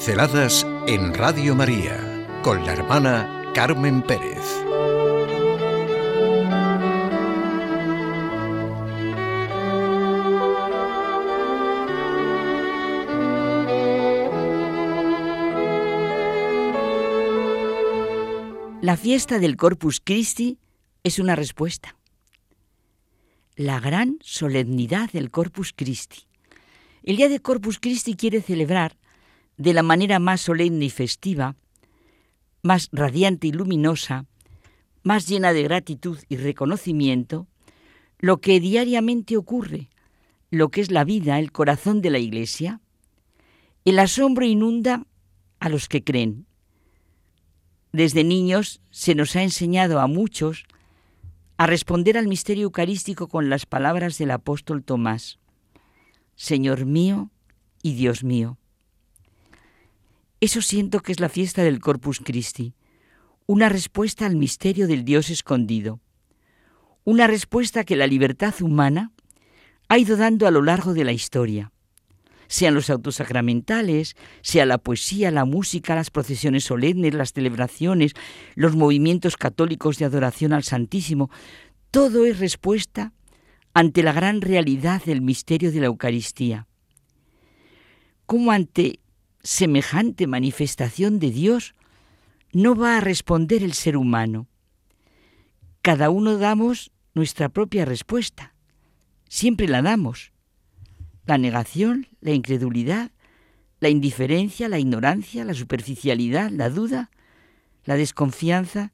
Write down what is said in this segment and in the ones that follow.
Pinceladas en Radio María con la hermana Carmen Pérez. La fiesta del Corpus Christi es una respuesta. La gran solemnidad del Corpus Christi. El día de Corpus Christi quiere celebrar de la manera más solemne y festiva, más radiante y luminosa, más llena de gratitud y reconocimiento, lo que diariamente ocurre, lo que es la vida, el corazón de la Iglesia. El asombro inunda a los que creen. Desde niños se nos ha enseñado a muchos a responder al misterio eucarístico con las palabras del apóstol Tomás, Señor mío y Dios mío. Eso siento que es la fiesta del Corpus Christi, una respuesta al misterio del Dios escondido, una respuesta que la libertad humana ha ido dando a lo largo de la historia, sean los autos sacramentales, sea la poesía, la música, las procesiones solemnes, las celebraciones, los movimientos católicos de adoración al Santísimo, todo es respuesta ante la gran realidad del misterio de la Eucaristía. Como ante semejante manifestación de Dios no va a responder el ser humano. Cada uno damos nuestra propia respuesta. Siempre la damos. La negación, la incredulidad, la indiferencia, la ignorancia, la superficialidad, la duda, la desconfianza,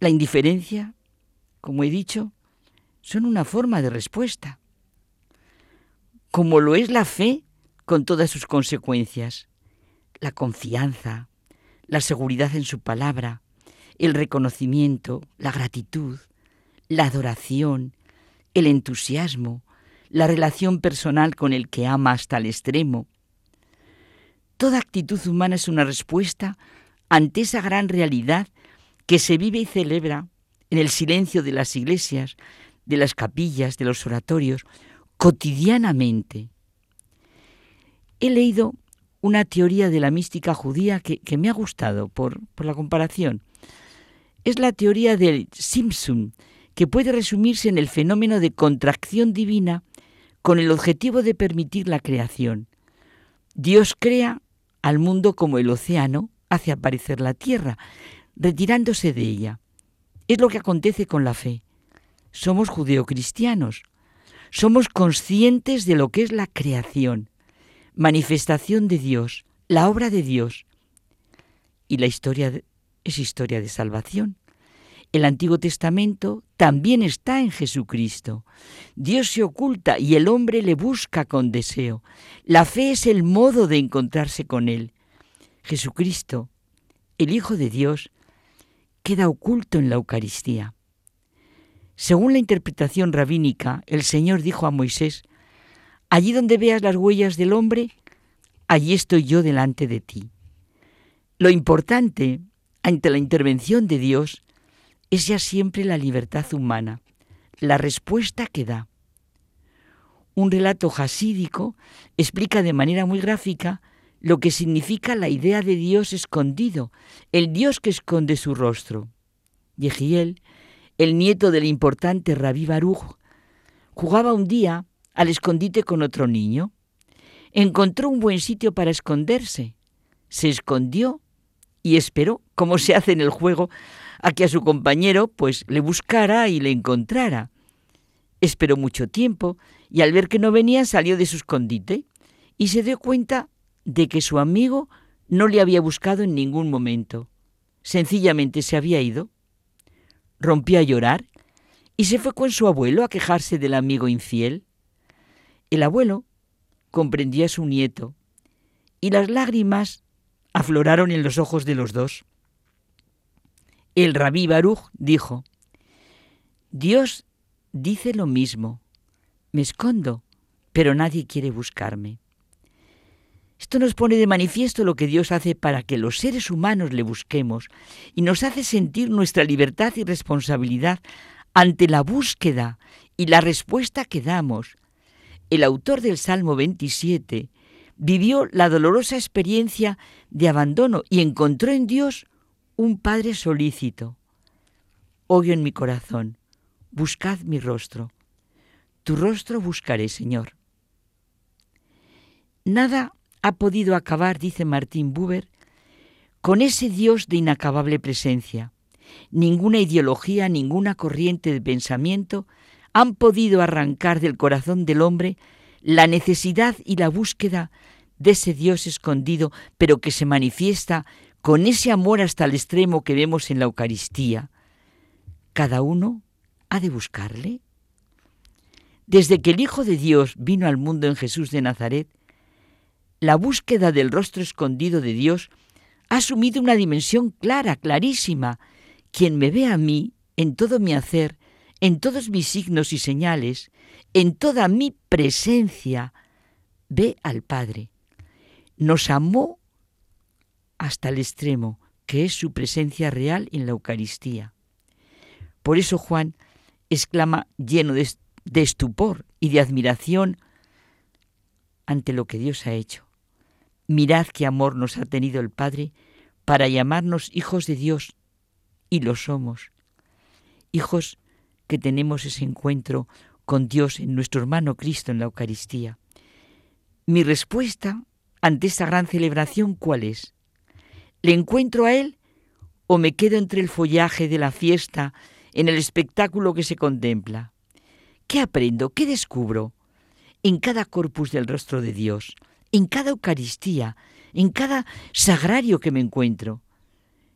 la indiferencia, como he dicho, son una forma de respuesta. Como lo es la fe, con todas sus consecuencias. La confianza, la seguridad en su palabra, el reconocimiento, la gratitud, la adoración, el entusiasmo, la relación personal con el que ama hasta el extremo. Toda actitud humana es una respuesta ante esa gran realidad que se vive y celebra en el silencio de las iglesias, de las capillas, de los oratorios, cotidianamente he leído una teoría de la mística judía que, me ha gustado por, la comparación. Es la teoría del Simpson, que puede resumirse en el fenómeno de contracción divina con el objetivo de permitir la creación. Dios crea al mundo como el océano hace aparecer la tierra, retirándose de ella. Es lo que acontece con la fe. Somos judeocristianos. Somos conscientes de lo que es la creación manifestación de Dios, la obra de Dios. Y la historia es historia de salvación. El Antiguo Testamento también está en Jesucristo. Dios se oculta y el hombre le busca con deseo. La fe es el modo de encontrarse con Él. Jesucristo, el Hijo de Dios, queda oculto en la Eucaristía. Según la interpretación rabínica, el Señor dijo a Moisés, Allí donde veas las huellas del hombre, allí estoy yo delante de ti. Lo importante ante la intervención de Dios es ya siempre la libertad humana, la respuesta que da. Un relato jasídico explica de manera muy gráfica lo que significa la idea de Dios escondido, el Dios que esconde su rostro. Yehiel, el nieto del importante Rabí Baruch, jugaba un día al escondite con otro niño. Encontró un buen sitio para esconderse. Se escondió y esperó, como se hace en el juego, a que a su compañero pues le buscara y le encontrara. Esperó mucho tiempo y al ver que no venía salió de su escondite y se dio cuenta de que su amigo no le había buscado en ningún momento. Sencillamente se había ido. Rompió a llorar y se fue con su abuelo a quejarse del amigo infiel. El abuelo comprendía a su nieto y las lágrimas afloraron en los ojos de los dos. El rabí Baruch dijo, Dios dice lo mismo, me escondo, pero nadie quiere buscarme. Esto nos pone de manifiesto lo que Dios hace para que los seres humanos le busquemos y nos hace sentir nuestra libertad y responsabilidad ante la búsqueda y la respuesta que damos el autor del Salmo 27 vivió la dolorosa experiencia de abandono y encontró en Dios un Padre solícito. Odio en mi corazón, buscad mi rostro. Tu rostro buscaré, Señor. Nada ha podido acabar, dice Martín Buber, con ese Dios de inacabable presencia. Ninguna ideología, ninguna corriente de pensamiento han podido arrancar del corazón del hombre la necesidad y la búsqueda de ese Dios escondido, pero que se manifiesta con ese amor hasta el extremo que vemos en la Eucaristía. Cada uno ha de buscarle. Desde que el Hijo de Dios vino al mundo en Jesús de Nazaret, la búsqueda del rostro escondido de Dios ha asumido una dimensión clara, clarísima. Quien me ve a mí, en todo mi hacer, en todos mis signos y señales, en toda mi presencia, ve al Padre. Nos amó hasta el extremo, que es su presencia real en la Eucaristía. Por eso Juan exclama lleno de, de estupor y de admiración ante lo que Dios ha hecho. Mirad qué amor nos ha tenido el Padre para llamarnos hijos de Dios, y lo somos. Hijos que tenemos ese encuentro con Dios en nuestro hermano Cristo en la Eucaristía. Mi respuesta ante esta gran celebración, ¿cuál es? ¿Le encuentro a Él o me quedo entre el follaje de la fiesta, en el espectáculo que se contempla? ¿Qué aprendo? ¿Qué descubro? En cada corpus del rostro de Dios, en cada Eucaristía, en cada sagrario que me encuentro.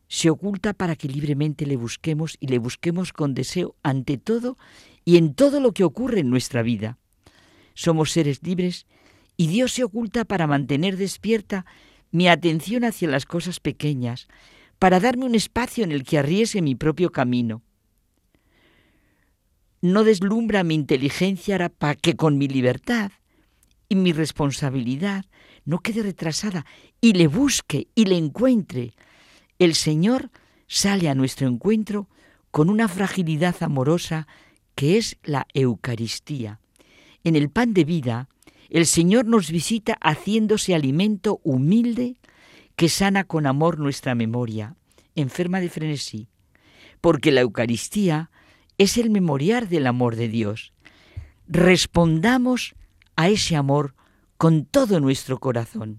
Se oculta para que libremente le busquemos y le busquemos con deseo ante todo y en todo lo que ocurre en nuestra vida. Somos seres libres y Dios se oculta para mantener despierta mi atención hacia las cosas pequeñas, para darme un espacio en el que arriese mi propio camino. No deslumbra mi inteligencia para que con mi libertad y mi responsabilidad no quede retrasada y le busque y le encuentre. El Señor sale a nuestro encuentro con una fragilidad amorosa que es la Eucaristía. En el pan de vida, el Señor nos visita haciéndose alimento humilde que sana con amor nuestra memoria, enferma de frenesí, porque la Eucaristía es el memoriar del amor de Dios. Respondamos a ese amor con todo nuestro corazón.